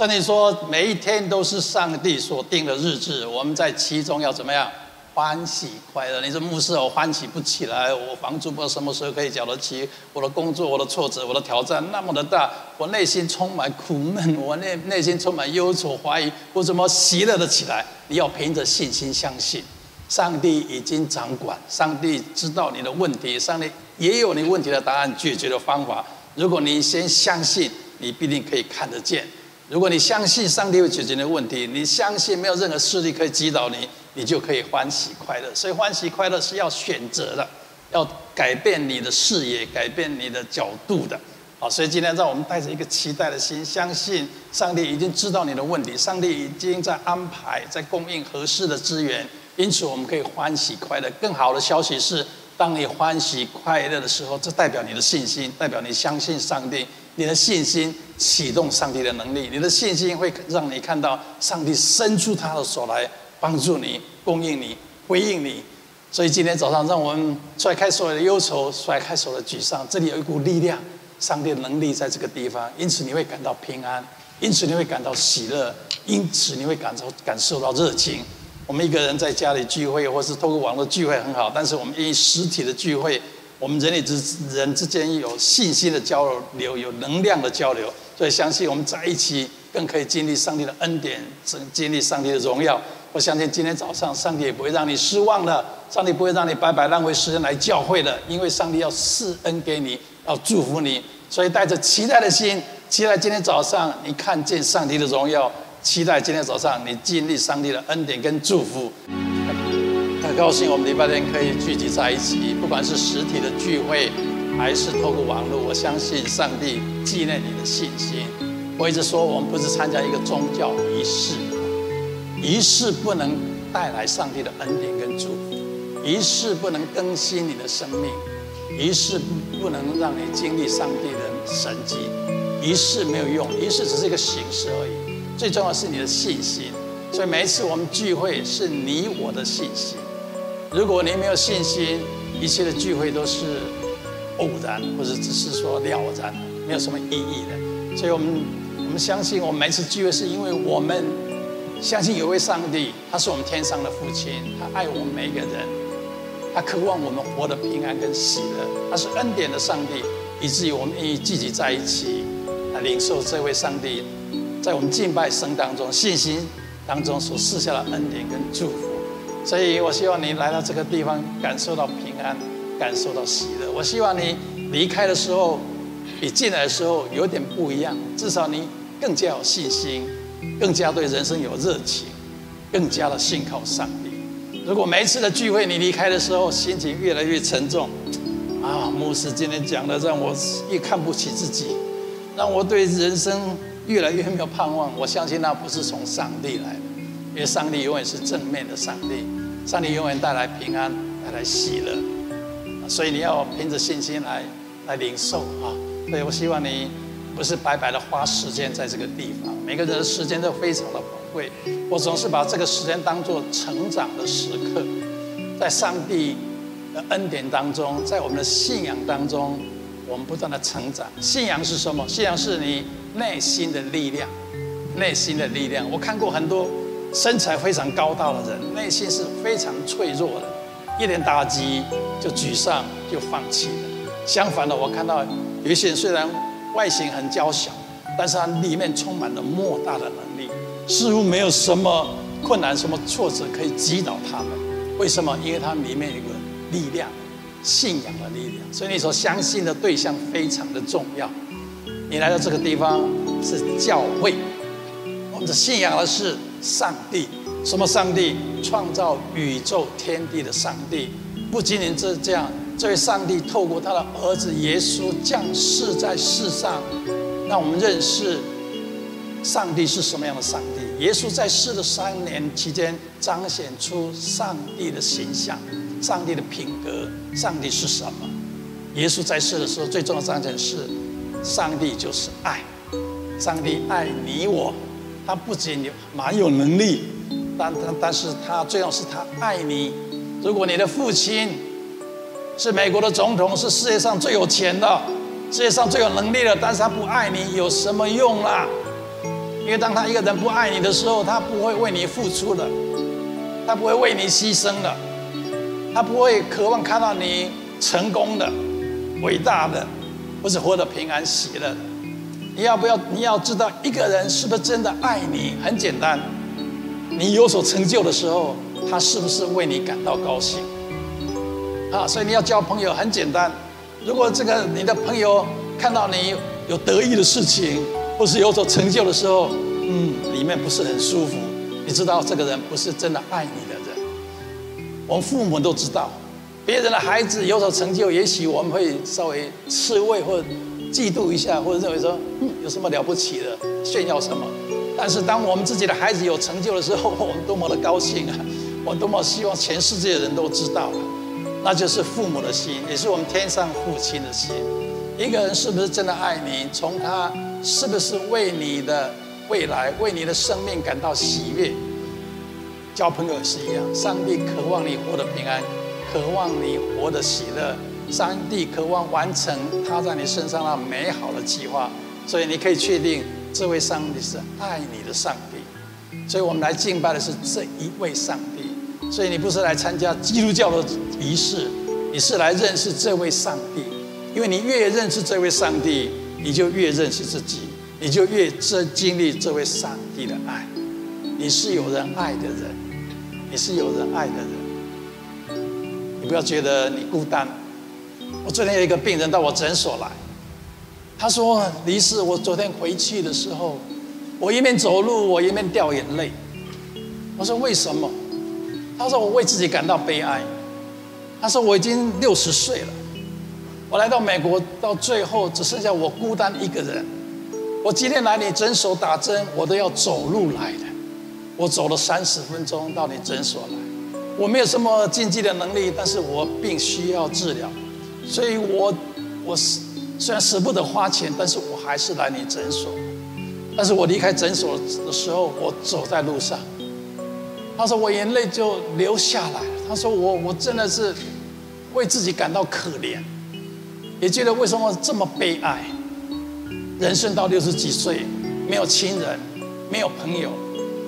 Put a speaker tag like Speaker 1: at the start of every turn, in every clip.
Speaker 1: 圣经说，每一天都是上帝所定的日子，我们在其中要怎么样？欢喜快乐。你是牧师，我欢喜不起来，我房租不知道什么时候可以缴得起，我的工作、我的挫折、我的挑战那么的大，我内心充满苦闷，我内内心充满忧愁、怀疑，我怎么喜乐得起来？你要凭着信心相信，上帝已经掌管，上帝知道你的问题，上帝也有你问题的答案、解决的方法。如果你先相信，你必定可以看得见。如果你相信上帝会解决你的问题，你相信没有任何势力可以击倒你，你就可以欢喜快乐。所以欢喜快乐是要选择的，要改变你的视野，改变你的角度的。好，所以今天让我们带着一个期待的心，相信上帝已经知道你的问题，上帝已经在安排，在供应合适的资源，因此我们可以欢喜快乐。更好的消息是，当你欢喜快乐的时候，这代表你的信心，代表你相信上帝。你的信心启动上帝的能力，你的信心会让你看到上帝伸出他的手来帮助你、供应你、回应你。所以今天早上，让我们甩开所有的忧愁，甩开所有的沮丧。这里有一股力量，上帝的能力在这个地方，因此你会感到平安，因此你会感到喜乐，因此你会感受感受到热情。我们一个人在家里聚会，或是透过网络聚会很好，但是我们因实体的聚会。我们人与之人之间有信心的交流，有能量的交流，所以相信我们在一起更可以经历上帝的恩典，经历上帝的荣耀。我相信今天早上上帝也不会让你失望的，上帝不会让你白白浪费时间来教会的，因为上帝要赐恩给你，要祝福你。所以带着期待的心，期待今天早上你看见上帝的荣耀，期待今天早上你经历上帝的恩典跟祝福。高兴我们礼拜天可以聚集在一起，不管是实体的聚会，还是透过网络，我相信上帝纪念你的信心。我一直说，我们不是参加一个宗教仪式，仪式不能带来上帝的恩典跟祝福，仪式不能更新你的生命，仪式不能让你经历上帝的神迹，仪式没有用，仪式只是一个形式而已。最重要是你的信心。所以每一次我们聚会，是你我的信心。如果你没有信心，一切的聚会都是偶然，或者只是说了然，没有什么意义的。所以，我们我们相信，我们每次聚会是因为我们相信有位上帝，他是我们天上的父亲，他爱我们每一个人，他渴望我们活得平安跟喜乐，他是恩典的上帝，以至于我们愿意聚集在一起来领受这位上帝在我们敬拜声当中、信心当中所赐下的恩典跟祝福。所以我希望你来到这个地方，感受到平安，感受到喜乐。我希望你离开的时候，比进来的时候有点不一样。至少你更加有信心，更加对人生有热情，更加的信靠上帝。如果每一次的聚会你离开的时候，心情越来越沉重，啊，牧师今天讲的让我越看不起自己，让我对人生越来越没有盼望。我相信那不是从上帝来的。因为上帝永远是正面的上帝，上帝永远带来平安，带来喜乐，所以你要凭着信心来来领受啊！所以我希望你不是白白的花时间在这个地方，每个人的时间都非常的宝贵。我总是把这个时间当作成长的时刻，在上帝的恩典当中，在我们的信仰当中，我们不断的成长。信仰是什么？信仰是你内心的力量，内心的力量。我看过很多。身材非常高大的人，内心是非常脆弱的，一点打击就沮丧，就放弃了。相反的，我看到有一些人虽然外形很娇小，但是他里面充满了莫大的能力，似乎没有什么困难、什么挫折可以击倒他们。为什么？因为他里面有个力量，信仰的力量。所以你所相信的对象非常的重要。你来到这个地方是教会，我们的信仰的是。上帝，什么上帝？创造宇宙天地的上帝。不仅仅是这样，这位上帝透过他的儿子耶稣降世在世上，让我们认识上帝是什么样的上帝。耶稣在世的三年期间，彰显出上帝的形象、上帝的品格。上帝是什么？耶稣在世的时候，最重要的彰显是，上帝就是爱，上帝爱你我。他不仅有蛮有能力，但但但是他最重要是他爱你。如果你的父亲是美国的总统，是世界上最有钱的，世界上最有能力的，但是他不爱你，有什么用啦？因为当他一个人不爱你的时候，他不会为你付出的，他不会为你牺牲的，他不会渴望看到你成功的、伟大的，或是活得平安喜乐的。你要不要？你要知道一个人是不是真的爱你？很简单，你有所成就的时候，他是不是为你感到高兴？啊，所以你要交朋友很简单。如果这个你的朋友看到你有得意的事情，或是有所成就的时候，嗯，里面不是很舒服。你知道这个人不是真的爱你的人。我们父母都知道，别人的孩子有所成就，也许我们会稍微吃味或嫉妒一下，或者认为说，嗯，有什么了不起的，炫耀什么。但是当我们自己的孩子有成就的时候，我们多么的高兴啊！我多么希望全世界的人都知道。那就是父母的心，也是我们天上父亲的心。一个人是不是真的爱你，从他是不是为你的未来、为你的生命感到喜悦。交朋友也是一样，上帝渴望你活得平安，渴望你活得喜乐。上帝渴望完成他在你身上那美好的计划，所以你可以确定，这位上帝是爱你的上帝。所以我们来敬拜的是这一位上帝。所以你不是来参加基督教的仪式，你是来认识这位上帝。因为你越认识这位上帝，你就越认识自己，你就越这经历这位上帝的爱。你是有人爱的人，你是有人爱的人。你不要觉得你孤单。我昨天有一个病人到我诊所来，他说：“李医师，我昨天回去的时候，我一面走路，我一面掉眼泪。”我说：“为什么？”他说：“我为自己感到悲哀。”他说：“我已经六十岁了，我来到美国，到最后只剩下我孤单一个人。我今天来你诊所打针，我都要走路来的。我走了三十分钟到你诊所来。我没有什么经济的能力，但是我病需要治疗，所以我我虽然舍不得花钱，但是我还是来你诊所。但是我离开诊所的时候，我走在路上。”他说：“我眼泪就流下来。”他说：“我我真的是为自己感到可怜，也觉得为什么这么悲哀？人生到六十几岁，没有亲人，没有朋友，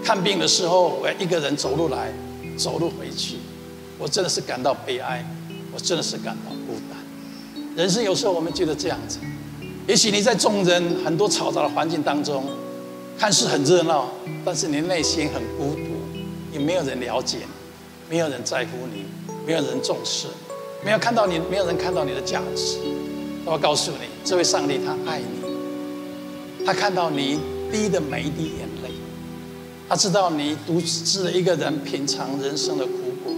Speaker 1: 看病的时候我要一个人走路来，走路回去，我真的是感到悲哀，我真的是感到孤单。人生有时候我们觉得这样子，也许你在众人很多嘈杂的环境当中，看似很热闹，但是你内心很孤独。”也没有人了解，没有人在乎你，没有人重视，没有看到你，没有人看到你的价值。我告诉你，这位上帝他爱你，他看到你滴的每一滴眼泪，他知道你独自一个人品尝人生的苦果。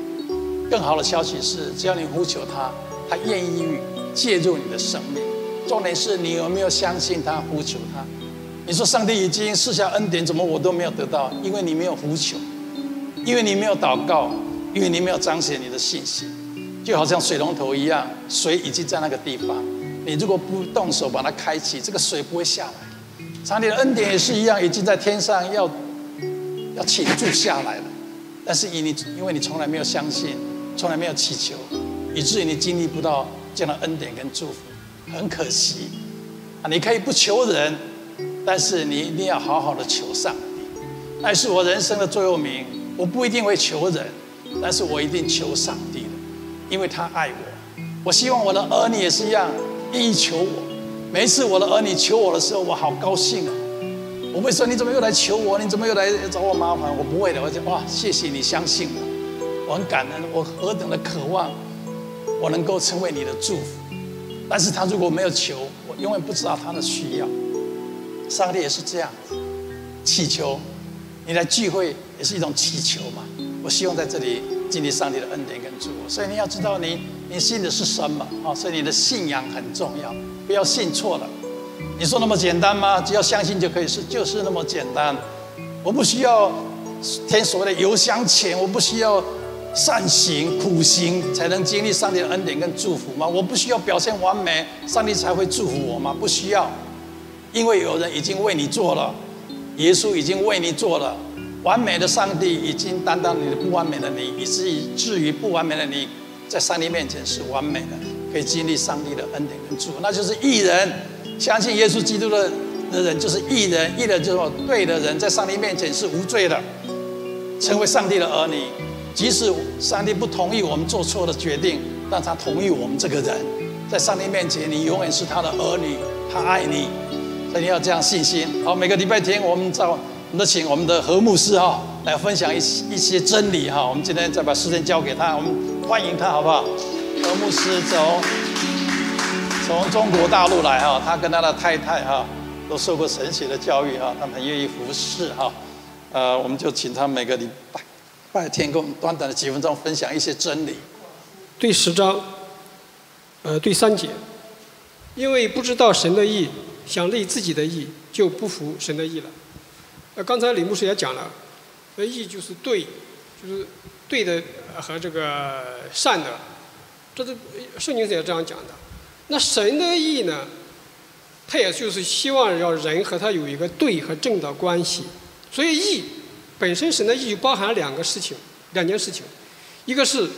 Speaker 1: 更好的消息是，只要你呼求他，他愿意介入你的生命。重点是你有没有相信他，呼求他？你说上帝已经赐下恩典，怎么我都没有得到？因为你没有呼求。因为你没有祷告，因为你没有彰显你的信心，就好像水龙头一样，水已经在那个地方，你如果不动手把它开启，这个水不会下来。上帝的恩典也是一样，已经在天上要要倾注下来了，但是因你因为你从来没有相信，从来没有祈求，以至于你经历不到这样的恩典跟祝福，很可惜啊！你可以不求人，但是你一定要好好的求上帝，那是我人生的座右铭。我不一定会求人，但是我一定求上帝的，因为他爱我。我希望我的儿女也是一样，愿意求我。每一次我的儿女求我的时候，我好高兴啊！我会说：“你怎么又来求我？你怎么又来找我麻烦？”我不会的，我讲：“哇，谢谢你相信我，我很感恩，我何等的渴望，我能够成为你的祝福。”但是他如果没有求，我永远不知道他的需要。上帝也是这样子，祈求。你来聚会也是一种祈求嘛？我希望在这里经历上帝的恩典跟祝福。所以你要知道你，你信的是什么啊？所以你的信仰很重要，不要信错了。你说那么简单吗？只要相信就可以，是就是那么简单。我不需要填所谓的油箱钱，我不需要善行苦行才能经历上帝的恩典跟祝福吗？我不需要表现完美，上帝才会祝福我吗？不需要，因为有人已经为你做了。耶稣已经为你做了完美的，上帝已经担当你的不完美的你，以至于至于不完美的你，在上帝面前是完美的，可以经历上帝的恩典跟祝福，那就是义人相信耶稣基督的的人就是义人，义人就是说对的人，在上帝面前是无罪的，成为上帝的儿女。即使上帝不同意我们做错的决定，但他同意我们这个人，在上帝面前，你永远是他的儿女，他爱你，所以你要这样信心。好，每个礼拜天我们找，我们请我们的何牧师哈来分享一一些真理哈。我们今天再把时间交给他，我们欢迎他好不好？何牧师走。从中国大陆来哈，他跟他的太太哈都受过神学的教育哈，他们很愿意服侍哈。呃，我们就请他每个礼拜拜天跟我们短短的几分钟分享一些真理。
Speaker 2: 第十章，呃，第三节，因为不知道神的意，想立自己的意，就不服神的意了。呃，刚才李牧师也讲了，呃，意就是对，就是对的和这个善的，这是圣经也这样讲的。那神的意呢？他也就是希望要人和他有一个对和正的关系。所以义本身，神的意义包含两个事情，两件事情。一个是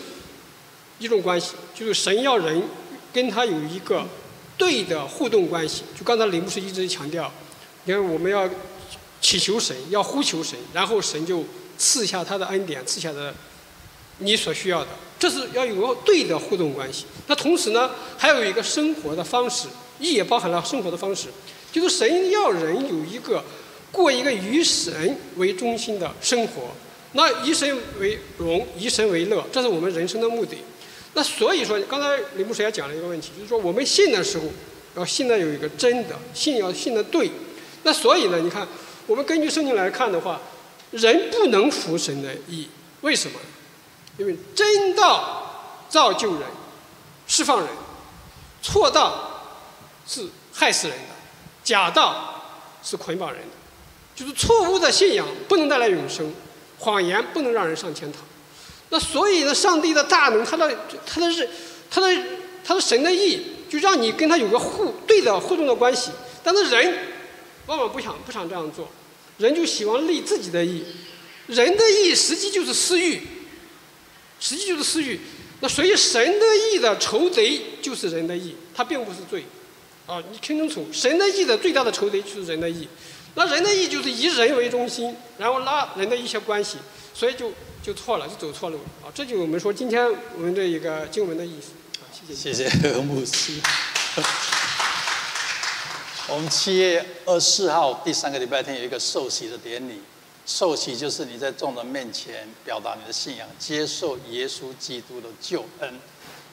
Speaker 2: 一种关系，就是神要人跟他有一个对的互动关系。就刚才林牧师一直强调，因为我们要祈求神，要呼求神，然后神就赐下他的恩典，赐下的你所需要的。这是要有个对的互动关系。那同时呢，还有一个生活的方式，义也包含了生活的方式，就是神要人有一个过一个以神为中心的生活。那以神为荣，以神为乐，这是我们人生的目的。那所以说，刚才李牧师也讲了一个问题，就是说我们信的时候要信的有一个真的，信要信的对。那所以呢，你看，我们根据圣经来看的话，人不能服神的义，为什么？因为真道造就人，释放人；错道是害死人的，假道是捆绑人的。就是错误的信仰不能带来永生，谎言不能让人上天堂。那所以呢，上帝的大能，他的他的是他的他的神的意，就让你跟他有个互对的互动的关系。但是人往往不想不想这样做，人就喜欢立自己的意，人的意实际就是私欲。实际就是私欲，那所以神的意的仇贼就是人的意，它并不是罪，啊，你听清楚，神的意的最大的仇贼就是人的意，那人的义就是以人为中心，然后拉人的一些关系，所以就就错了，就走错路了，啊，这就我们说今天我们这一个经文的意思，啊，谢
Speaker 1: 谢。谢谢牧师。我们七月二十四号第三个礼拜天有一个受洗的典礼。受洗就是你在众人面前表达你的信仰，接受耶稣基督的救恩，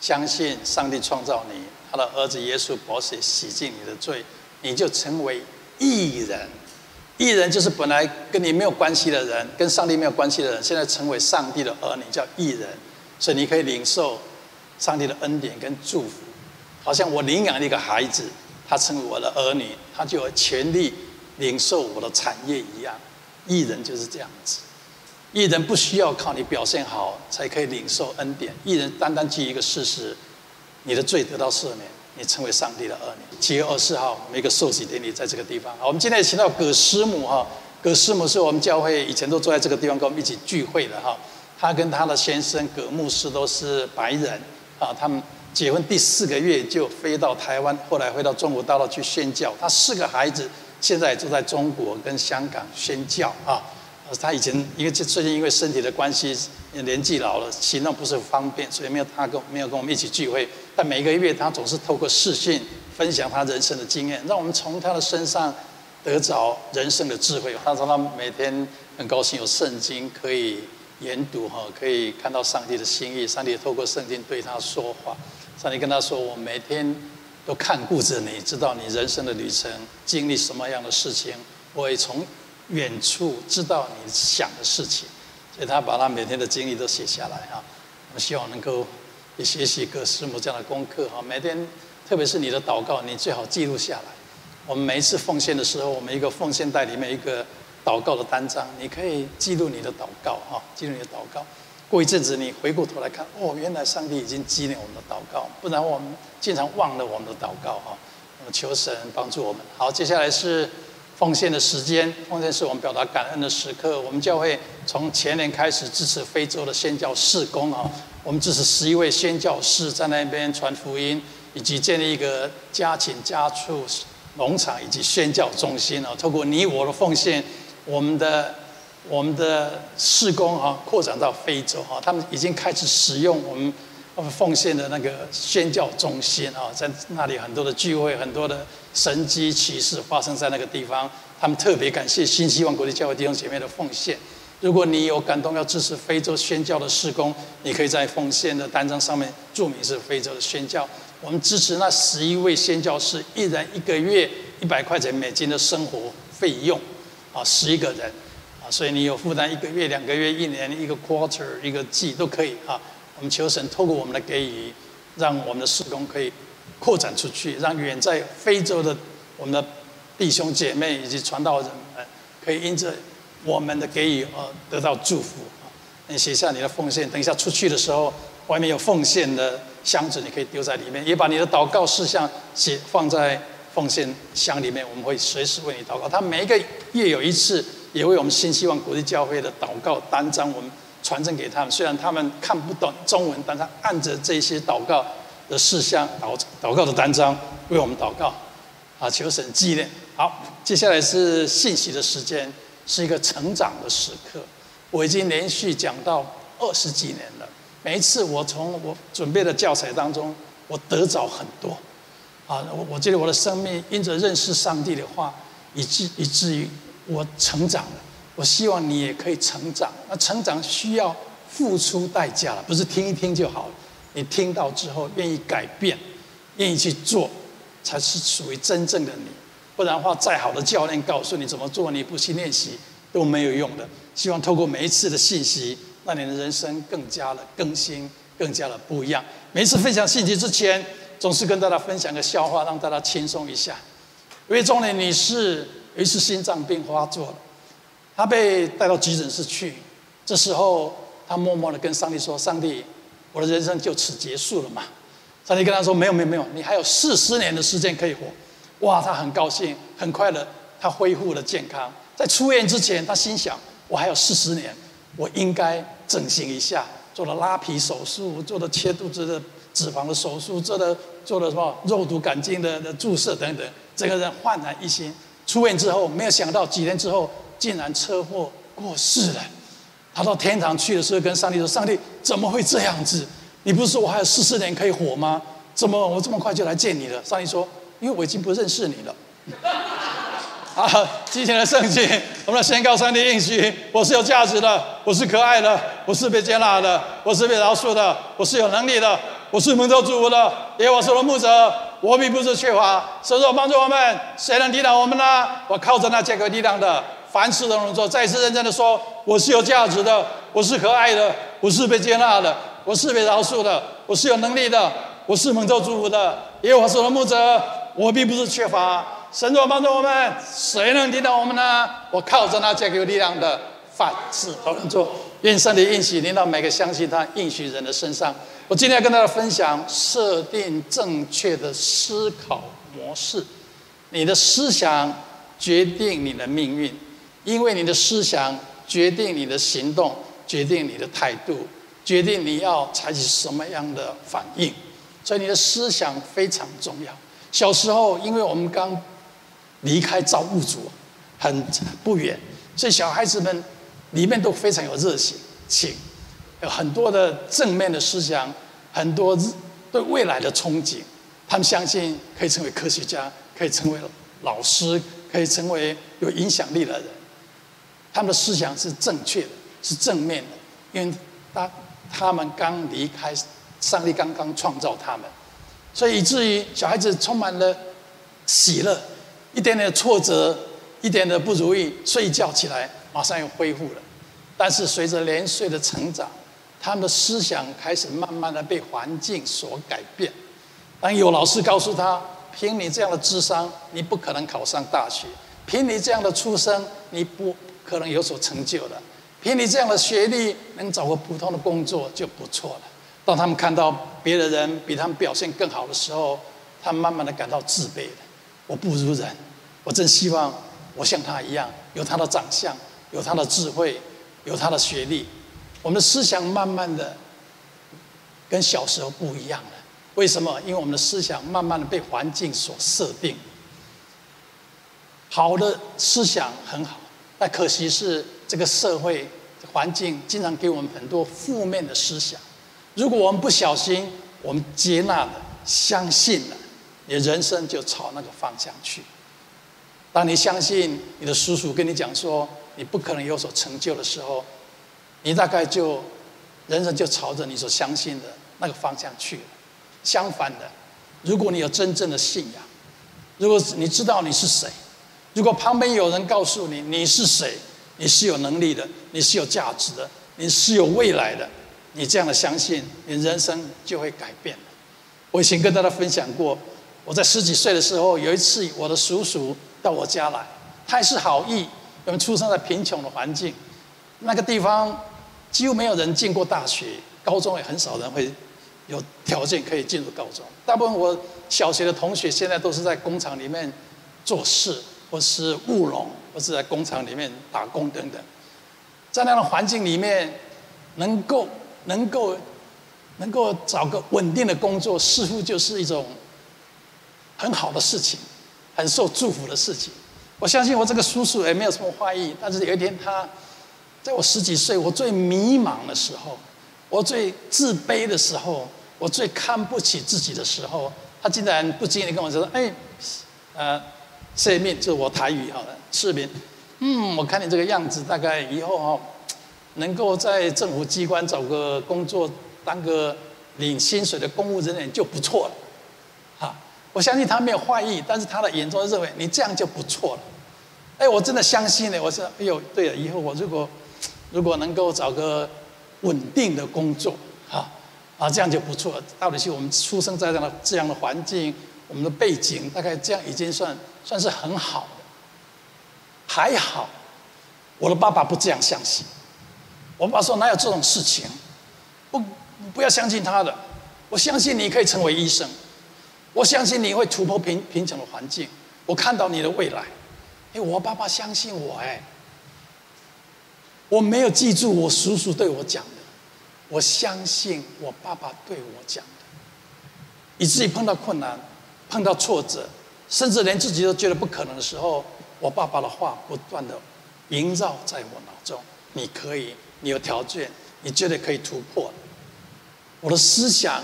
Speaker 1: 相信上帝创造你，他的儿子耶稣宝血洗净你的罪，你就成为义人。艺人就是本来跟你没有关系的人，跟上帝没有关系的人，现在成为上帝的儿女，叫艺人。所以你可以领受上帝的恩典跟祝福，好像我领养一个孩子，他成为我的儿女，他就有权利领受我的产业一样。艺人就是这样子，艺人不需要靠你表现好才可以领受恩典，艺人单单记一个事实，你的罪得到赦免，你成为上帝的儿女。七月二十四号，我们一个受洗典礼在这个地方。我们今天也请到葛师母哈，葛师母是我们教会以前都坐在这个地方跟我们一起聚会的哈。她跟她的先生葛牧师都是白人啊，他们结婚第四个月就飞到台湾，后来回到中国大陆去宣教。他四个孩子。现在住在中国跟香港宣教啊，他以前因为最近因为身体的关系，年纪老了，行动不是方便，所以没有他跟没有跟我们一起聚会。但每个月他总是透过视讯分享他人生的经验，让我们从他的身上得着人生的智慧。他说他每天很高兴有圣经可以研读哈，可以看到上帝的心意，上帝透过圣经对他说话。上帝跟他说：“我每天。”都看顾着你，知道你人生的旅程经历什么样的事情，我也从远处知道你想的事情，所以他把他每天的经历都写下来哈。我们希望能够也学习葛师母这样的功课哈。每天，特别是你的祷告，你最好记录下来。我们每一次奉献的时候，我们一个奉献袋里面一个祷告的单张，你可以记录你的祷告哈，记录你的祷告。过一阵子，你回过头来看，哦，原来上帝已经纪念我们的祷告，不然我们经常忘了我们的祷告哈。那么求神帮助我们。好，接下来是奉献的时间，奉献是我们表达感恩的时刻。我们教会从前年开始支持非洲的宣教事工啊，我们支持十一位宣教士在那边传福音，以及建立一个家禽家畜农场以及宣教中心啊，透过你我的奉献，我们的我们的事工啊，扩展到非洲哈，他们已经开始使用我们我们奉献的那个宣教中心啊，在那里很多的聚会，很多的神迹奇事发生在那个地方。他们特别感谢新希望国际教会弟兄姐妹的奉献。如果你有感动要支持非洲宣教的施工，你可以在奉献的单张上面注明是非洲的宣教。我们支持那十一位宣教士，一人一个月一百块钱美金的生活费用，啊，十一个人，啊，所以你有负担一个月、两个月、一年、一个 quarter、一个季都可以啊。我们求神透过我们的给予，让我们的施工可以扩展出去，让远在非洲的我们的弟兄姐妹以及传道人们，可以因着。我们的给予呃得到祝福！你写下你的奉献，等一下出去的时候，外面有奉献的箱子，你可以丢在里面，也把你的祷告事项写放在奉献箱里面，我们会随时为你祷告。他每一个月有一次，也为我们新希望国际教会的祷告单张，我们传真给他们。虽然他们看不懂中文，但他按着这些祷告的事项祷祷告的单张为我们祷告啊！求神纪念。好，接下来是信息的时间。是一个成长的时刻，我已经连续讲到二十几年了。每一次我从我准备的教材当中，我得着很多，啊，我我觉得我的生命因着认识上帝的话，以至以至于我成长了。我希望你也可以成长。那成长需要付出代价了，不是听一听就好了。你听到之后愿意改变，愿意去做，才是属于真正的你。不然的话，再好的教练告诉你怎么做，你不去练习都没有用的。希望透过每一次的信息，让你的人生更加的更新，更加的不一样。每一次分享信息之前，总是跟大家分享个笑话，让大家轻松一下。一位中年女士有一次心脏病发作了，她被带到急诊室去。这时候，她默默的跟上帝说：“上帝，我的人生就此结束了嘛？”上帝跟她说：“没有，没有，没有，你还有四十年的时间可以活。”哇，他很高兴，很快乐，他恢复了健康。在出院之前，他心想：我还有四十年，我应该整形一下，做了拉皮手术，做了切肚子的脂肪的手术，做了做了什么肉毒杆菌的的注射等等。这个人焕然一新。出院之后，没有想到几天之后，竟然车祸过世了。他到天堂去的时候，跟上帝说：“上帝，怎么会这样子？你不是说我还有四十年可以活吗？怎么我这么快就来见你了？”上帝说。因为我已经不认识你了。好，今天的圣经，我们来宣告上帝应许：我是有价值的，我是可爱的，我是被接纳的，我是被饶恕的，我是有能力的，我是蒙受祝福的。耶和华是我的牧者，我必不致缺乏。神说帮助我们，谁能抵挡我们呢？我靠着那加给力量的，凡事都能做。再一次认真的说：我是有价值的，我是可爱的，我是被接纳的，我是被饶恕的，我是有能力的，我是蒙受祝福的。耶和华是我的牧者。我并不是缺乏，神若帮助我们，谁能抵挡我们呢？我靠着那加给力量的，凡事都能做。愿上帝应许临到每个相信他应许人的身上。我今天要跟大家分享，设定正确的思考模式。你的思想决定你的命运，因为你的思想决定你的行动，决定你的态度，决定你要采取什么样的反应。所以你的思想非常重要。小时候，因为我们刚离开造物主很不远，所以小孩子们里面都非常有热情，请有很多的正面的思想，很多对未来的憧憬。他们相信可以成为科学家，可以成为老师，可以成为有影响力的人。他们的思想是正确的，是正面的，因为当他们刚离开，上帝刚刚创造他们。所以以至于小孩子充满了喜乐，一点点挫折，一点的不如意，睡觉起来马上又恢复了。但是随着年岁的成长，他们的思想开始慢慢的被环境所改变。当有老师告诉他：“凭你这样的智商，你不可能考上大学；凭你这样的出身，你不可能有所成就的；凭你这样的学历，能找个普通的工作就不错了。”当他们看到别的人比他们表现更好的时候，他们慢慢的感到自卑。我不如人，我真希望我像他一样，有他的长相，有他的智慧，有他的学历。我们的思想慢慢的跟小时候不一样了。为什么？因为我们的思想慢慢的被环境所设定。好的思想很好，但可惜是这个社会环境经常给我们很多负面的思想。如果我们不小心，我们接纳了、相信了，你人生就朝那个方向去。当你相信你的叔叔跟你讲说你不可能有所成就的时候，你大概就人生就朝着你所相信的那个方向去了。相反的，如果你有真正的信仰，如果你知道你是谁，如果旁边有人告诉你你是谁，你是有能力的，你是有价值的，你是有未来的，你这样的相信，你人生就会改变。我以前跟大家分享过，我在十几岁的时候，有一次我的叔叔到我家来，他也是好意，我们出生在贫穷的环境，那个地方几乎没有人进过大学，高中也很少人会有条件可以进入高中。大部分我小学的同学现在都是在工厂里面做事，或是务农，或是在工厂里面打工等等。在那样的环境里面，能够能够能够找个稳定的工作，似乎就是一种很好的事情，很受祝福的事情。我相信我这个叔叔也没有什么坏意，但是有一天他在我十几岁，我最迷茫的时候，我最自卑的时候，我最看不起自己的时候，他竟然不经意跟我说：“哎，呃，谢面就是我台语好了，市民，嗯，我看你这个样子，大概以后哦，能够在政府机关找个工作，当个领薪水的公务人员就不错了。”哈，我相信他没有坏意，但是他的眼中认为你这样就不错了。哎，我真的相信呢，我说，哎呦，对了，以后我如果如果能够找个稳定的工作，哈，啊，这样就不错。到底是我们出生在这样的这样的环境，我们的背景大概这样已经算算是很好的。还好，我的爸爸不这样相信。我爸说哪有这种事情？不，不要相信他的。我相信你可以成为医生，我相信你会突破贫贫穷的环境。我看到你的未来。哎，我爸爸相信我哎。我没有记住我叔叔对我讲的，我相信我爸爸对我讲的，以至于碰到困难、碰到挫折，甚至连自己都觉得不可能的时候，我爸爸的话不断的萦绕在我脑中。你可以，你有条件，你绝对可以突破。我的思想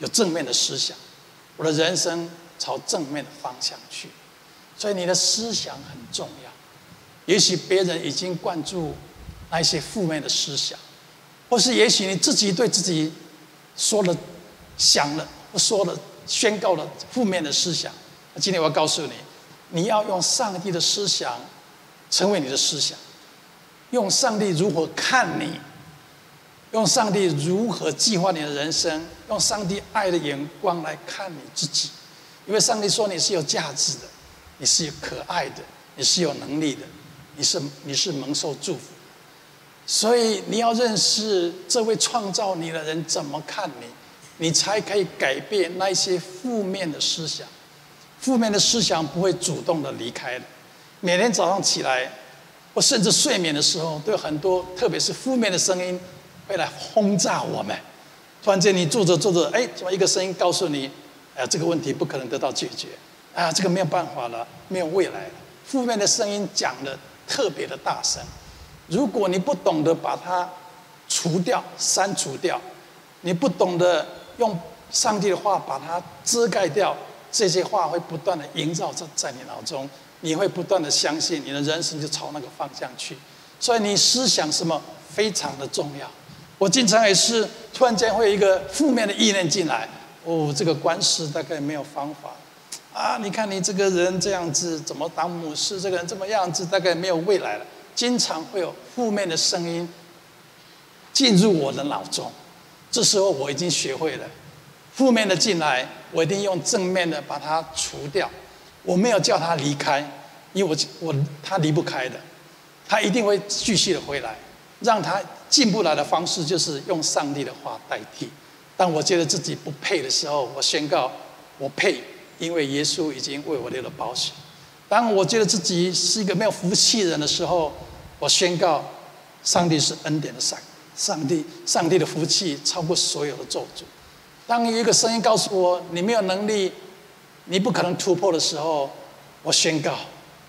Speaker 1: 有正面的思想，我的人生朝正面的方向去。所以你的思想很重要。也许别人已经灌注。那些负面的思想，或是也许你自己对自己说了、想了、说了、宣告了负面的思想。那今天我要告诉你，你要用上帝的思想成为你的思想，用上帝如何看你，用上帝如何计划你的人生，用上帝爱的眼光来看你自己。因为上帝说你是有价值的，你是可爱的，你是有能力的，你是你是蒙受祝福。所以你要认识这位创造你的人怎么看你，你才可以改变那些负面的思想。负面的思想不会主动的离开的。每天早上起来，或甚至睡眠的时候，都有很多，特别是负面的声音会来轰炸我们。突然间你做着做着，哎，怎么一个声音告诉你，哎，这个问题不可能得到解决，啊，这个没有办法了，没有未来了。负面的声音讲得特别的大声。如果你不懂得把它除掉、删除掉，你不懂得用上帝的话把它遮盖掉，这些话会不断的萦绕在在你脑中，你会不断的相信，你的人生就朝那个方向去。所以你思想什么非常的重要。我经常也是突然间会有一个负面的意念进来，哦，这个官司大概没有方法啊！你看你这个人这样子，怎么当牧师？这个人这么样子，大概没有未来了。经常会有负面的声音进入我的脑中，这时候我已经学会了，负面的进来，我一定用正面的把它除掉。我没有叫他离开，因为我我他离不开的，他一定会继续的回来。让他进不来的方式就是用上帝的话代替。当我觉得自己不配的时候，我宣告我配，因为耶稣已经为我留了保险。当我觉得自己是一个没有福气的人的时候，我宣告，上帝是恩典的神，上帝，上帝的福气超过所有的咒诅。当有一个声音告诉我你没有能力，你不可能突破的时候，我宣告，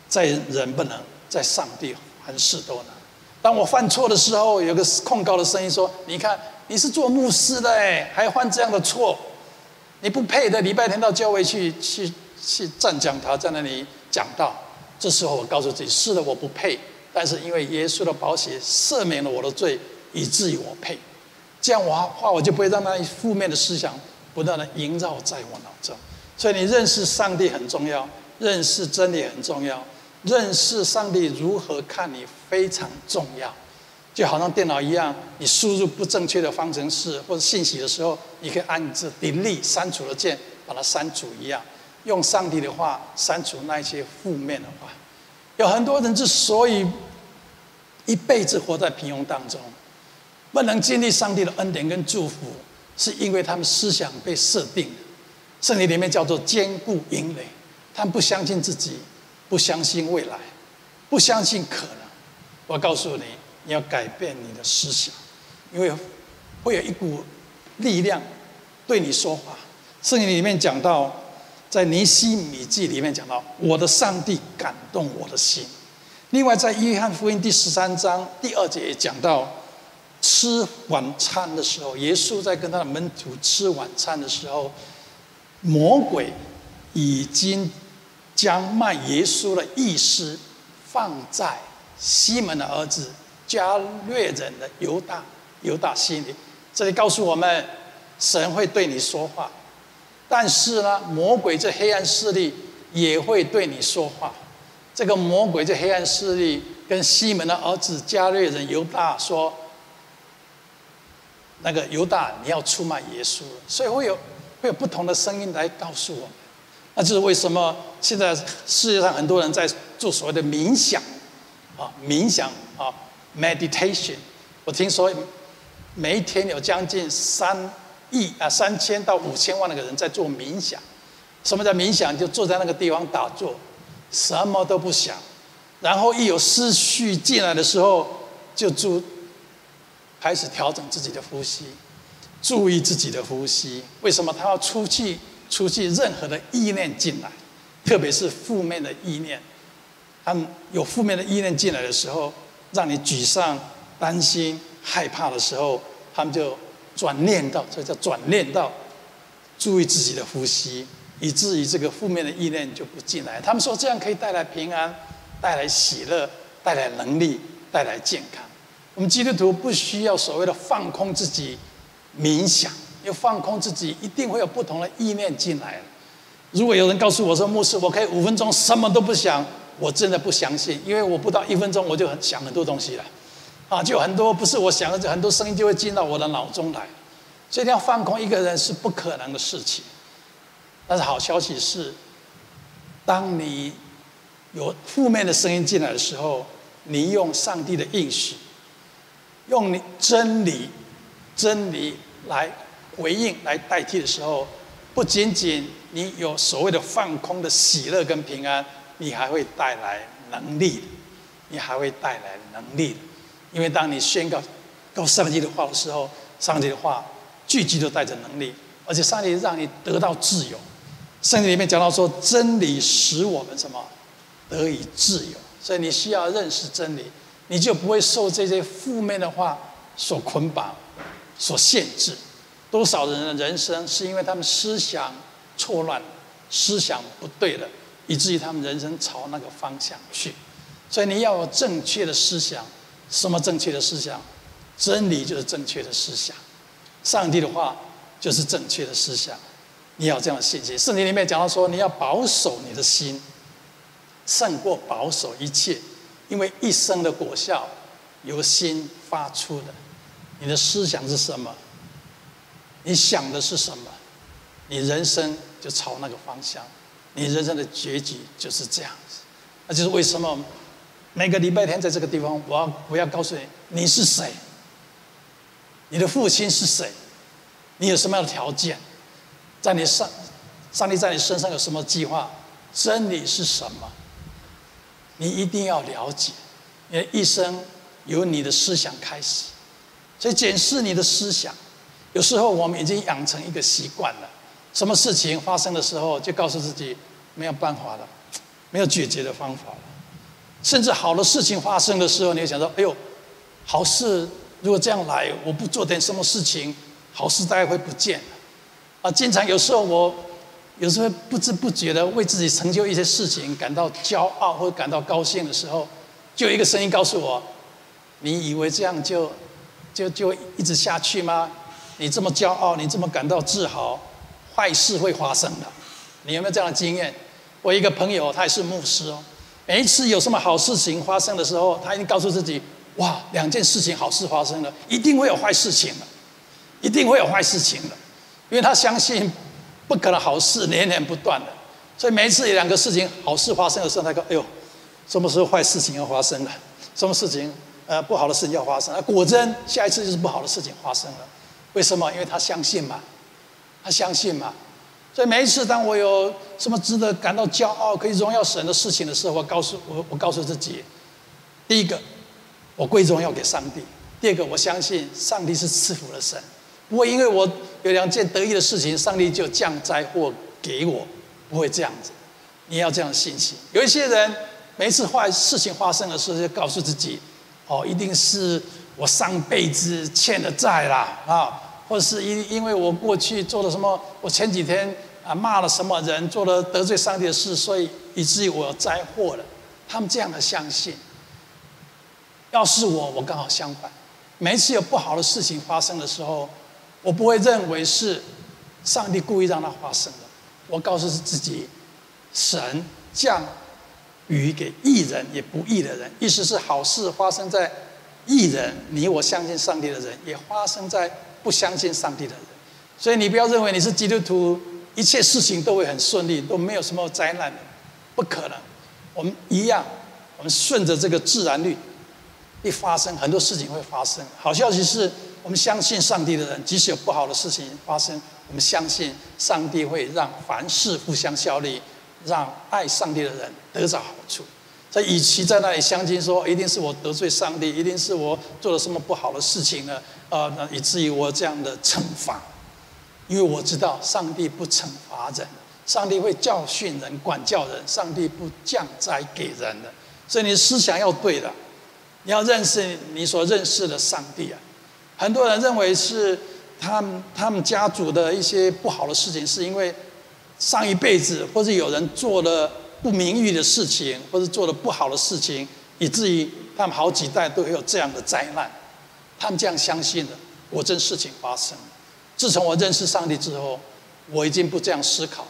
Speaker 1: 在人不能，在上帝凡事都能。当我犯错的时候，有个控告的声音说：“你看，你是做牧师的，哎，还犯这样的错，你不配的。礼拜天到教会去 去去站讲台，在那里讲道。”这时候我告诉自己：“是的，我不配。但是因为耶稣的宝血赦免了我的罪，以至于我配。这样我话我就不会让那负面的思想不断的萦绕在我脑中。所以你认识上帝很重要，认识真理很重要。”认识上帝如何看你非常重要，就好像电脑一样，你输入不正确的方程式或者信息的时候，你可以按着 delete 删除的键把它删除一样。用上帝的话删除那些负面的话。有很多人之所以一辈子活在平庸当中，不能经历上帝的恩典跟祝福，是因为他们思想被设定，圣经里面叫做坚固营垒，他们不相信自己。不相信未来，不相信可能。我告诉你，你要改变你的思想，因为会有一股力量对你说话。圣经里面讲到，在尼西米记里面讲到，我的上帝感动我的心。另外，在约翰福音第十三章第二节也讲到，吃晚餐的时候，耶稣在跟他的门徒吃晚餐的时候，魔鬼已经。将卖耶稣的意思放在西门的儿子加略人的犹大犹大心里。这里告诉我们，神会对你说话，但是呢，魔鬼这黑暗势力也会对你说话。这个魔鬼这黑暗势力跟西门的儿子加略人犹大说：“那个犹大，你要出卖耶稣了。”所以会有会有不同的声音来告诉我们。那就是为什么现在世界上很多人在做所谓的冥想，啊，冥想啊，meditation。我听说每一天有将近三亿啊三千到五千万的个人在做冥想。什么叫冥想？就坐在那个地方打坐，什么都不想，然后一有思绪进来的时候，就注开始调整自己的呼吸，注意自己的呼吸。为什么他要出去？出去任何的意念进来，特别是负面的意念，他们有负面的意念进来的时候，让你沮丧、担心、害怕的时候，他们就转念到，这叫转念到，注意自己的呼吸，以至于这个负面的意念就不进来。他们说这样可以带来平安，带来喜乐，带来能力，带来健康。我们基督徒不需要所谓的放空自己，冥想。要放空自己，一定会有不同的意念进来。如果有人告诉我说：“牧师，我可以五分钟什么都不想。”我真的不相信，因为我不到一分钟我就很想很多东西了，啊，就很多不是我想的，就很多声音就会进到我的脑中来。所以要放空一个人是不可能的事情。但是好消息是，当你有负面的声音进来的时候，你用上帝的应许，用你真理，真理来。回应来代替的时候，不仅仅你有所谓的放空的喜乐跟平安，你还会带来能力，你还会带来能力。因为当你宣告告上帝的话的时候，上帝的话句句都带着能力，而且上帝让你得到自由。圣经里面讲到说，真理使我们什么得以自由，所以你需要认识真理，你就不会受这些负面的话所捆绑、所限制。多少人的人生是因为他们思想错乱、思想不对了，以至于他们人生朝那个方向去。所以你要有正确的思想。什么正确的思想？真理就是正确的思想，上帝的话就是正确的思想。你要这样的信心。圣经里面讲到说，你要保守你的心，胜过保守一切，因为一生的果效由心发出的。你的思想是什么？你想的是什么，你人生就朝那个方向，你人生的结局就是这样子。那就是为什么每个礼拜天在这个地方，我要我要告诉你，你是谁？你的父亲是谁？你有什么样的条件？在你上，上帝在你身上有什么计划？真理是什么？你一定要了解。你的一生由你的思想开始，所以检视你的思想。有时候我们已经养成一个习惯了，什么事情发生的时候，就告诉自己没有办法了，没有解决的方法了。甚至好的事情发生的时候，你会想说：“哎呦，好事如果这样来，我不做点什么事情，好事大概会不见了。”啊，经常有时候我有时候不知不觉的为自己成就一些事情感到骄傲或者感到高兴的时候，就有一个声音告诉我：“你以为这样就就就一直下去吗？你这么骄傲，你这么感到自豪，坏事会发生的。”你有没有这样的经验？我一个朋友，他也是牧师哦。每一次有什么好事情发生的时候，他一定告诉自己：哇，两件事情好事发生了，一定会有坏事情的，一定会有坏事情的，因为他相信不可能好事连连不断的。所以每一次有两个事情好事发生的时候，他说：哎呦，什么时候坏事情要发生了？什么事情呃不好的事情要发生？果真下一次就是不好的事情发生了。为什么？因为他相信嘛，他相信嘛。所以每一次，当我有什么值得感到骄傲、可以荣耀神的事情的时候，我告诉我，我告诉自己：第一个，我归荣耀给上帝；第二个，我相信上帝是赐福的神。不会因为我有两件得意的事情，上帝就降灾祸给我，不会这样子。你要这样信心。有一些人，每一次坏事情发生的时候，就告诉自己：哦，一定是我上辈子欠的债啦啊！或是因因为我过去做了什么，我前几天啊骂了什么人，做了得罪上帝的事，所以以至于我灾祸了。他们这样的相信。要是我，我刚好相反。每一次有不好的事情发生的时候，我不会认为是上帝故意让它发生的。我告诉自己，神降予给义人也不义的人，意思是好事发生在义人，你我相信上帝的人，也发生在。不相信上帝的人，所以你不要认为你是基督徒，一切事情都会很顺利，都没有什么灾难，不可能。我们一样，我们顺着这个自然律，一发生很多事情会发生。好消息是我们相信上帝的人，即使有不好的事情发生，我们相信上帝会让凡事互相效力，让爱上帝的人得着好处。所以，与其在那里相亲说一定是我得罪上帝，一定是我做了什么不好的事情呢？啊，那以至于我这样的惩罚，因为我知道上帝不惩罚人，上帝会教训人、管教人，上帝不降灾给人的。所以你思想要对的，你要认识你所认识的上帝啊。很多人认为是他们他们家族的一些不好的事情，是因为上一辈子或者有人做了。不名誉的事情，或者做了不好的事情，以至于他们好几代都有这样的灾难。他们这样相信的，果真事情发生。自从我认识上帝之后，我已经不这样思考了。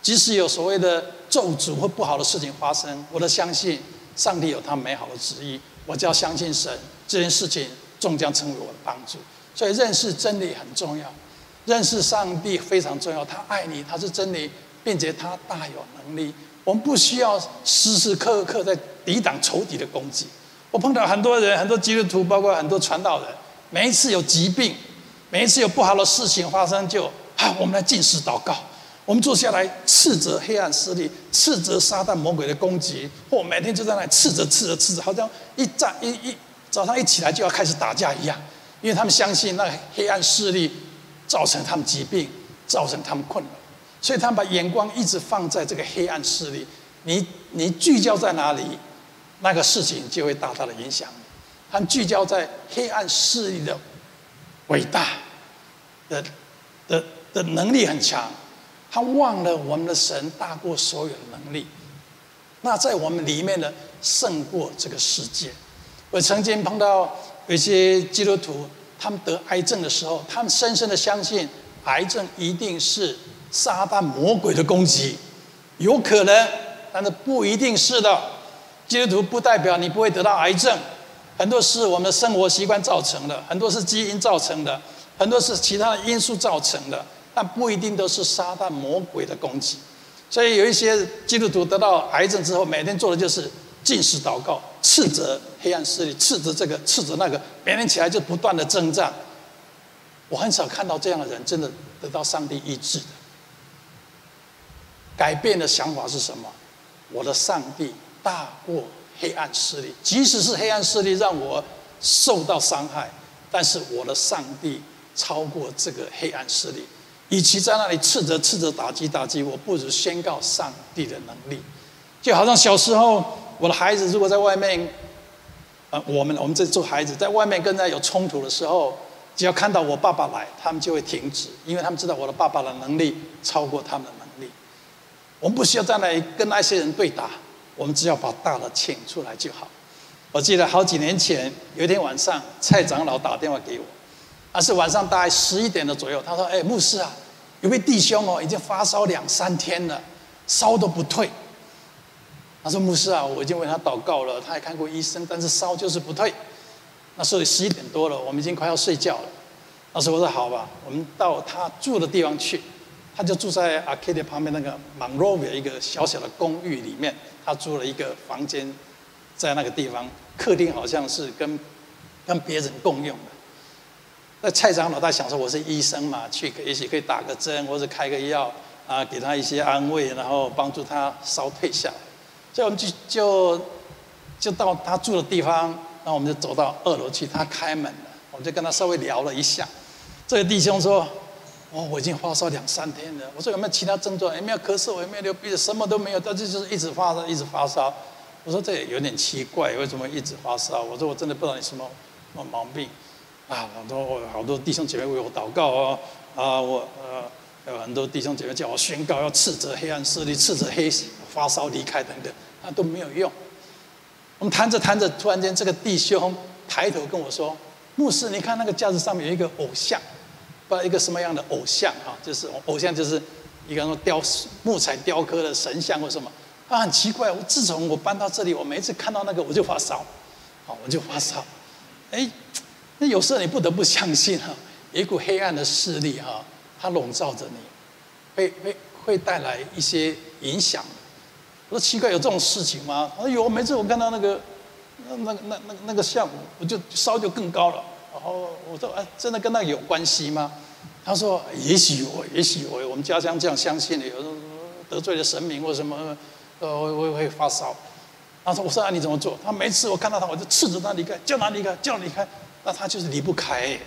Speaker 1: 即使有所谓的咒诅或不好的事情发生，我都相信上帝有他美好的旨意。我只要相信神，这件事情终将成为我的帮助。所以认识真理很重要，认识上帝非常重要。他爱你，他是真理，并且他大有能力。我们不需要时时刻刻在抵挡仇敌的攻击。我碰到很多人，很多基督徒，包括很多传道人，每一次有疾病，每一次有不好的事情发生，就啊，我们来进食祷告，我们坐下来斥责黑暗势力，斥责撒旦魔鬼的攻击，或每天就在那里斥责、斥责、斥责，好像一站一一早上一起来就要开始打架一样，因为他们相信那黑暗势力造成他们疾病，造成他们困扰。所以他们把眼光一直放在这个黑暗势力，你你聚焦在哪里，那个事情就会大大的影响你。他聚焦在黑暗势力的伟大的的的能力很强，他忘了我们的神大过所有的能力。那在我们里面呢，胜过这个世界。我曾经碰到有些基督徒，他们得癌症的时候，他们深深的相信癌症一定是。撒旦魔鬼的攻击，有可能，但是不一定是的。基督徒不代表你不会得到癌症，很多是我们的生活习惯造成的，很多是基因造成的，很多是其他的因素造成的，但不一定都是撒旦魔鬼的攻击。所以有一些基督徒得到癌症之后，每天做的就是禁食祷告，斥责黑暗势力，斥责这个，斥责那个，每天起来就不断的征战。我很少看到这样的人真的得到上帝医治的。改变的想法是什么？我的上帝大过黑暗势力，即使是黑暗势力让我受到伤害，但是我的上帝超过这个黑暗势力。与其在那里斥责、斥责、打击、打击，我不如宣告上帝的能力。就好像小时候，我的孩子如果在外面，呃，我们我们这做孩子在外面跟人家有冲突的时候，只要看到我爸爸来，他们就会停止，因为他们知道我的爸爸的能力超过他们的能力。我们不需要再来跟那些人对打，我们只要把大的请出来就好。我记得好几年前有一天晚上，蔡长老打电话给我，他是晚上大概十一点的左右，他说：“哎，牧师啊，有位弟兄哦，已经发烧两三天了，烧都不退。”他说：“牧师啊，我已经为他祷告了，他也看过医生，但是烧就是不退。那时候十一点多了，我们已经快要睡觉了。那时候我说好吧，我们到他住的地方去。他就住在 Arcade 旁边那个 Monrovia 一个小小的公寓里面，他租了一个房间，在那个地方，客厅好像是跟跟别人共用的。那蔡长老他想说我是医生嘛，去也许可以打个针或者开个药啊，给他一些安慰，然后帮助他烧退下来。所以我们就就就到他住的地方，然后我们就走到二楼去。他开门了，我们就跟他稍微聊了一下。这个弟兄说：“哦，我已经发烧两三天了。”我说：“有没有其他症状？有没有咳嗽？有没有流鼻子？什么都没有，但是就是一直发烧，一直发烧。”我说：“这也有点奇怪，为什么一直发烧？”我说：“我真的不知道你什么什么毛病。”啊，好多好多弟兄姐妹为我祷告哦。啊，我呃有很多弟兄姐妹叫我宣告，要斥责黑暗势力，斥责黑。发烧离开等等，那都没有用。我们谈着谈着，突然间这个弟兄抬头跟我说：“牧师，你看那个架子上面有一个偶像，不知道一个什么样的偶像啊？就是偶像，就是一个什么雕木材雕刻的神像或什么。他很奇怪，我自从我搬到这里，我每一次看到那个我就发烧，好，我就发烧。哎，那有时候你不得不相信哈，有一股黑暗的势力哈，它笼罩着你，会会会带来一些影响。”我说奇怪，有这种事情吗？他说有，每次我看到那个，那那那那那个像，我就烧就更高了。然后我说，哎，真的跟那有关系吗？他说，也许我，也许我，我们家乡这样相信的，有时候得罪了神明或什么，呃，我我会发烧。他说，我说啊，你怎么做？他每次我看到他，我就斥责他离开，叫他离开，叫他离开，那他就是离不开。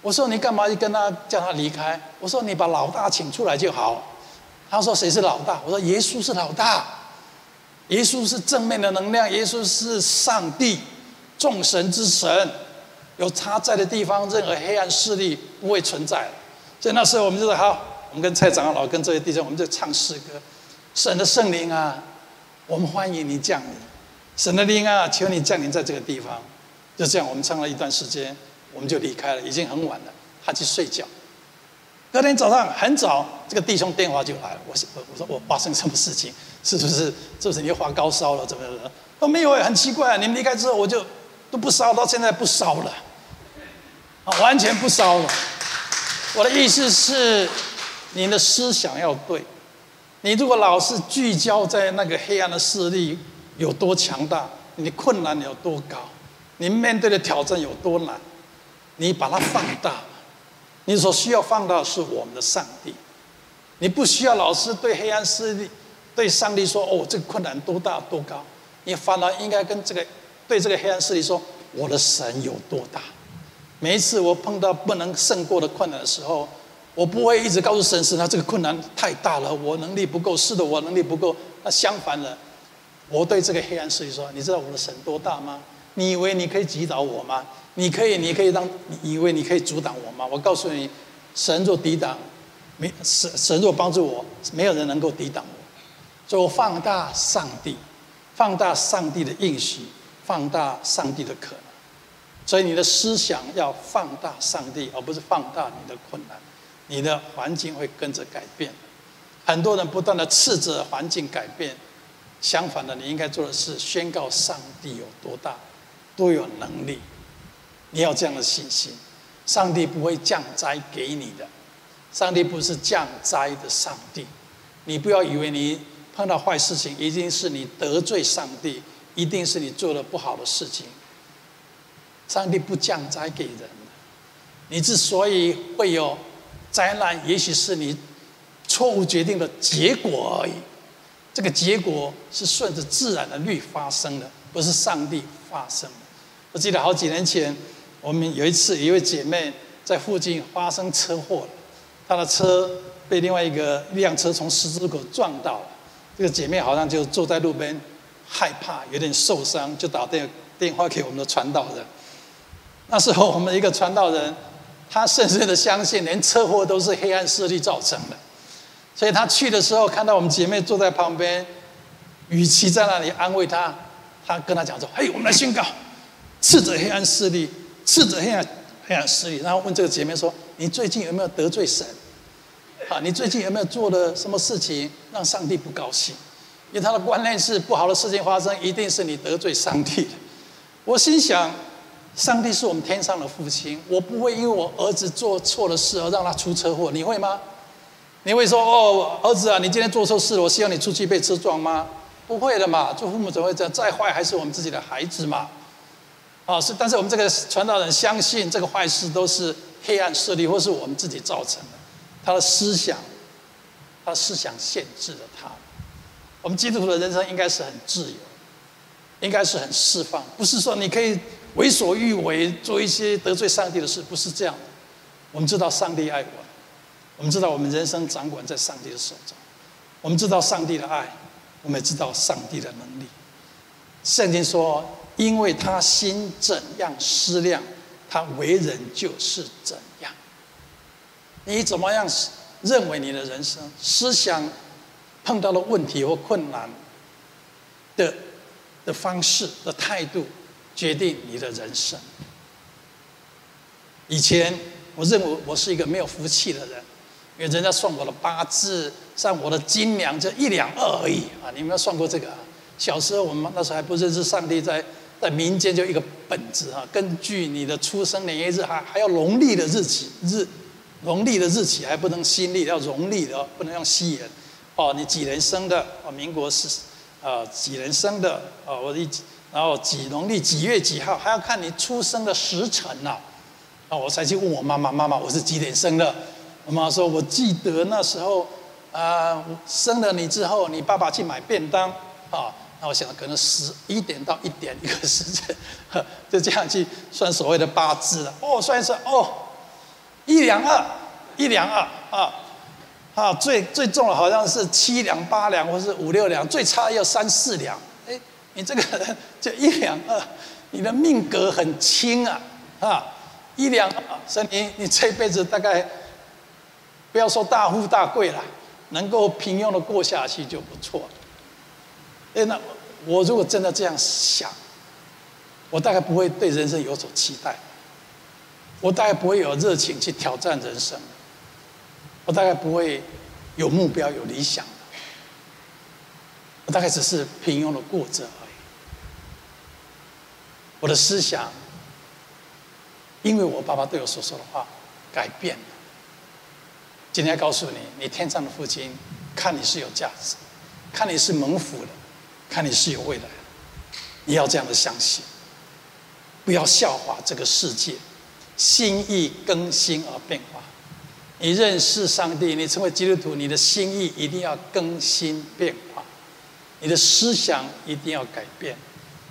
Speaker 1: 我说你干嘛要跟他叫他离开？我说你把老大请出来就好。他说：“谁是老大？”我说：“耶稣是老大，耶稣是正面的能量，耶稣是上帝，众神之神，有他在的地方，任何黑暗势力不会存在。”所以那时候我们就说：“好，我们跟蔡长老跟这些弟兄，我们就唱诗歌，神的圣灵啊，我们欢迎你降临，神的灵啊，求你降临在这个地方。”就这样，我们唱了一段时间，我们就离开了，已经很晚了，他去睡觉。隔天早上很早，这个弟兄电话就来了。我说：“我说我发生什么事情？是不是？是不是你又发高烧了？怎么样？”他说：“没有，很奇怪，啊你们离开之后我就都不烧，到现在不烧了，啊，完全不烧了。”我的意思是，你的思想要对。你如果老是聚焦在那个黑暗的势力有多强大，你的困难有多高，你面对的挑战有多难，你把它放大。你所需要放大的是我们的上帝，你不需要老是对黑暗势力、对上帝说：“哦，这个困难多大多高。”你反而应该跟这个对这个黑暗势力说：“我的神有多大。”每一次我碰到不能胜过的困难的时候，我不会一直告诉神神：“他这个困难太大了，我能力不够。”是的，我能力不够。那相反的，我对这个黑暗势力说：“你知道我的神多大吗？你以为你可以击倒我吗？”你可以，你可以让以为你可以阻挡我吗？我告诉你，神若抵挡，没神神若帮助我，没有人能够抵挡我。所以放大上帝，放大上帝的应许，放大上帝的可能。所以你的思想要放大上帝，而不是放大你的困难。你的环境会跟着改变。很多人不断的斥责环境改变，相反的，你应该做的是宣告上帝有多大，多有能力。你要这样的信心，上帝不会降灾给你的，上帝不是降灾的上帝，你不要以为你碰到坏事情一定是你得罪上帝，一定是你做了不好的事情。上帝不降灾给人，你之所以会有灾难，也许是你错误决定的结果而已。这个结果是顺着自然的律发生的，不是上帝发生的。我记得好几年前。我们有一次，一位姐妹在附近发生车祸，她的车被另外一个一辆车从十字路口撞到了。这个姐妹好像就坐在路边，害怕，有点受伤，就打电电话给我们的传道人。那时候我们一个传道人，他深深的相信，连车祸都是黑暗势力造成的。所以他去的时候，看到我们姐妹坐在旁边，与其在那里安慰他，他跟他讲说：“嘿，我们来宣告，斥责黑暗势力，斥责黑暗黑暗势力。”然后问这个姐妹说：“你最近有没有得罪神？啊，你最近有没有做了什么事情让上帝不高兴？”因为他的观念是不好的事情发生，一定是你得罪上帝。我心想，上帝是我们天上的父亲，我不会因为我儿子做错了事而让他出车祸，你会吗？你会说哦，儿子啊，你今天做错事了，我希望你出去被车撞吗？不会的嘛，做父母怎么会这样？再坏还是我们自己的孩子嘛。啊，是，但是我们这个传道人相信这个坏事都是黑暗势力或是我们自己造成的，他的思想，他的思想限制了他。我们基督徒的人生应该是很自由，应该是很释放，不是说你可以为所欲为，做一些得罪上帝的事，不是这样。我们知道上帝爱我，我们知道我们人生掌管在上帝的手中，我们知道上帝的爱，我们也知道上帝的能力。圣经说，因为他心怎样思量，他为人就是怎样。你怎么样认为你的人生思想？碰到了问题或困难的的方式的态度，决定你的人生。以前我认为我是一个没有福气的人，因为人家算我的八字，算我的斤两，就一两二而已啊！你们有算过这个？小时候我们那时候还不认识上帝，在在民间就一个本子哈，根据你的出生年月日，还还要农历的日期日，农历的日期还不能新历，要农历的，不能用西元。哦，你几人生的？哦，民国是，呃，几人生的？哦，我一，然后几农历几月几号？还要看你出生的时辰呐。啊，我才去问我妈妈，妈妈，我是几点生的？我妈说，我记得那时候，啊，生了你之后，你爸爸去买便当，啊，那我想可能十一点到一点一个时辰，就这样去算所谓的八字了。哦，算一算，哦，一两二，一两二，啊。啊，最最重的好像是七两八两，或是五六两，最差要三四两。哎，你这个人就一两二，你的命格很轻啊，啊，一两二，所以你你这辈子大概不要说大富大贵了，能够平庸的过下去就不错。哎，那我如果真的这样想，我大概不会对人生有所期待，我大概不会有热情去挑战人生。我大概不会有目标、有理想，我大概只是平庸的过着而已。我的思想，因为我爸爸对我所说的话改变了。今天告诉你，你天上的父亲看你是有价值，看你是蒙福的，看你是有未来。你要这样的相信，不要笑话这个世界，心意更新而变化。你认识上帝，你成为基督徒，你的心意一定要更新变化，你的思想一定要改变，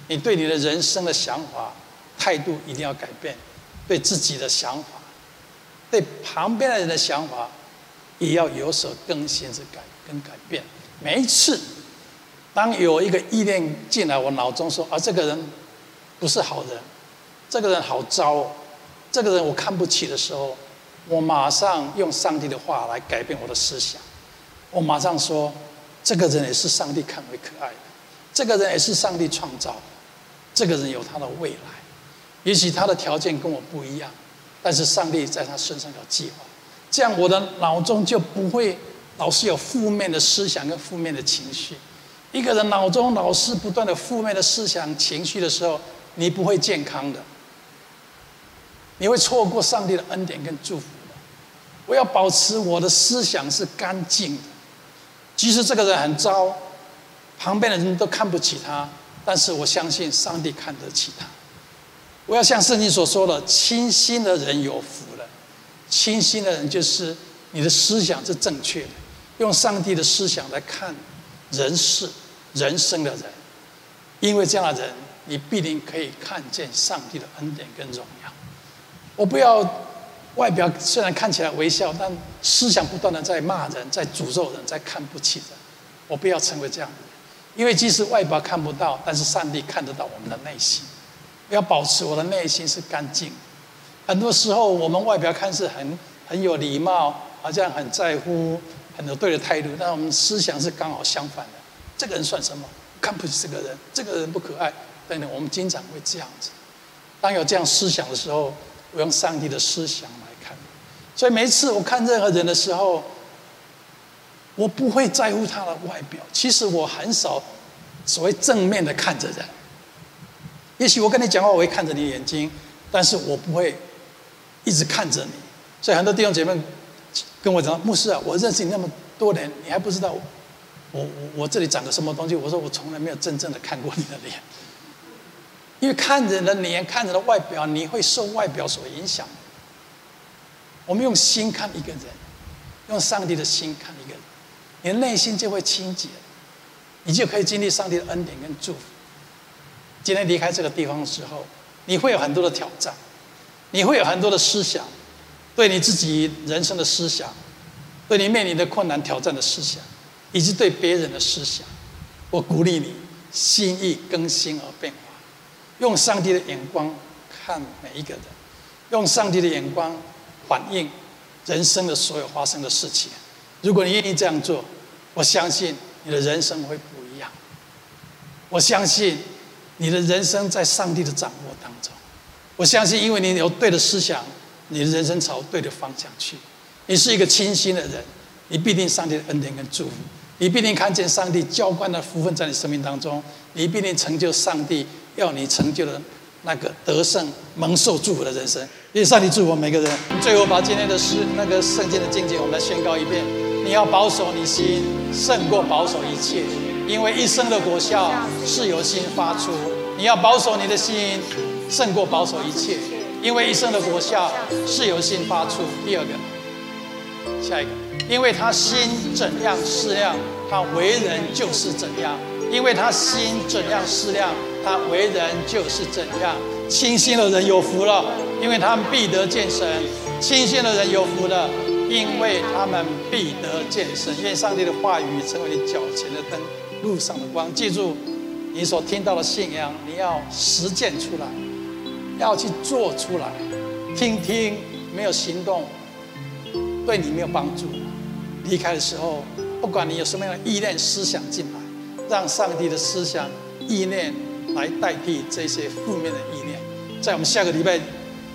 Speaker 1: 你对你的人生的想法、态度一定要改变，对自己的想法，对旁边的人的想法，也要有所更新之改跟改变。每一次，当有一个意念进来我脑中说：“啊，这个人不是好人，这个人好糟，这个人我看不起”的时候，我马上用上帝的话来改变我的思想。我马上说，这个人也是上帝看为可爱的，这个人也是上帝创造的，这个人有他的未来。也许他的条件跟我不一样，但是上帝在他身上有计划。这样我的脑中就不会老是有负面的思想跟负面的情绪。一个人脑中老是不断的负面的思想情绪的时候，你不会健康的，你会错过上帝的恩典跟祝福的。我要保持我的思想是干净的，即使这个人很糟，旁边的人都看不起他，但是我相信上帝看得起他。我要像圣经所说的，清心的人有福了。清心的人就是你的思想是正确的，用上帝的思想来看人事、人生的人，因为这样的人，你必定可以看见上帝的恩典跟荣耀。我不要。外表虽然看起来微笑，但思想不断的在骂人，在诅咒人，在看不起人。我不要成为这样的人，因为即使外表看不到，但是上帝看得到我们的内心。要保持我的内心是干净。很多时候，我们外表看似很很有礼貌，好像很在乎，很有对的态度，但我们思想是刚好相反的。这个人算什么？看不起这个人，这个人不可爱等等。我们经常会这样子。当有这样思想的时候，我用上帝的思想来看。所以每一次我看任何人的时候，我不会在乎他的外表。其实我很少所谓正面的看着人。也许我跟你讲话，我会看着你眼睛，但是我不会一直看着你。所以很多弟兄姐妹跟我讲：“牧师啊，我认识你那么多年，你还不知道我我我这里长个什么东西？”我说：“我从来没有真正的看过你的脸，因为看人的脸，看人的外表，你会受外表所影响。我们用心看一个人，用上帝的心看一个人，你的内心就会清洁，你就可以经历上帝的恩典跟祝福。”今天离开这个地方的时候，你会有很多的挑战，你会有很多的思想，对你自己人生的思想，对你面临的困难挑战的思想，以及对别人的思想。我鼓励你心意更新而变化，用上帝的眼光看每一个人，用上帝的眼光反映人生的所有发生的事情。如果你愿意这样做，我相信你的人生会不一样。我相信。你的人生在上帝的掌握当中，我相信，因为你有对的思想，你的人生朝对的方向去。你是一个清心的人，你必定上帝的恩典跟祝福，你必定看见上帝浇灌的福分在你生命当中，你必定成就上帝要你成就的那个得胜蒙受祝福的人生。愿上帝祝福我们每个人。最后把今天的诗那个圣经的经节，我们来宣告一遍：你要保守你心，胜过保守一切。因为一生的果效是由心发出，你要保守你的心，胜过保守一切。因为一生的果效是由心发出。第二个，下一个，因为他心怎样思量，他为人就是怎样。因为他心怎样思量，他为人就是怎样。清心的人有福了，因为他们必得见神。清心的人有福了，因为他们必得见神。愿上帝的话语成为你脚前的灯。路上的光，记住，你所听到的信仰，你要实践出来，要去做出来。听听没有行动，对你没有帮助。离开的时候，不管你有什么样的意念、思想进来，让上帝的思想、意念来代替这些负面的意念。在我们下个礼拜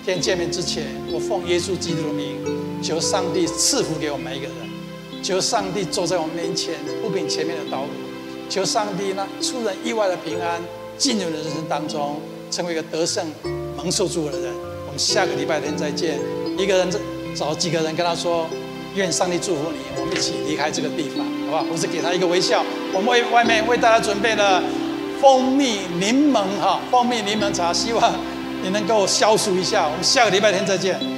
Speaker 1: 天见面之前，我奉耶稣基督的名，求上帝赐福给我们每一个人，求上帝走在我们面前，不平前面的道路。求上帝呢，出人意外的平安进入人生当中，成为一个得胜蒙受祝福的人。我们下个礼拜天再见。一个人找几个人跟他说：“愿上帝祝福你。”我们一起离开这个地方，好不好？或是给他一个微笑。我们为外面为大家准备了蜂蜜柠檬哈，蜂蜜柠檬茶，希望你能够消暑一下。我们下个礼拜天再见。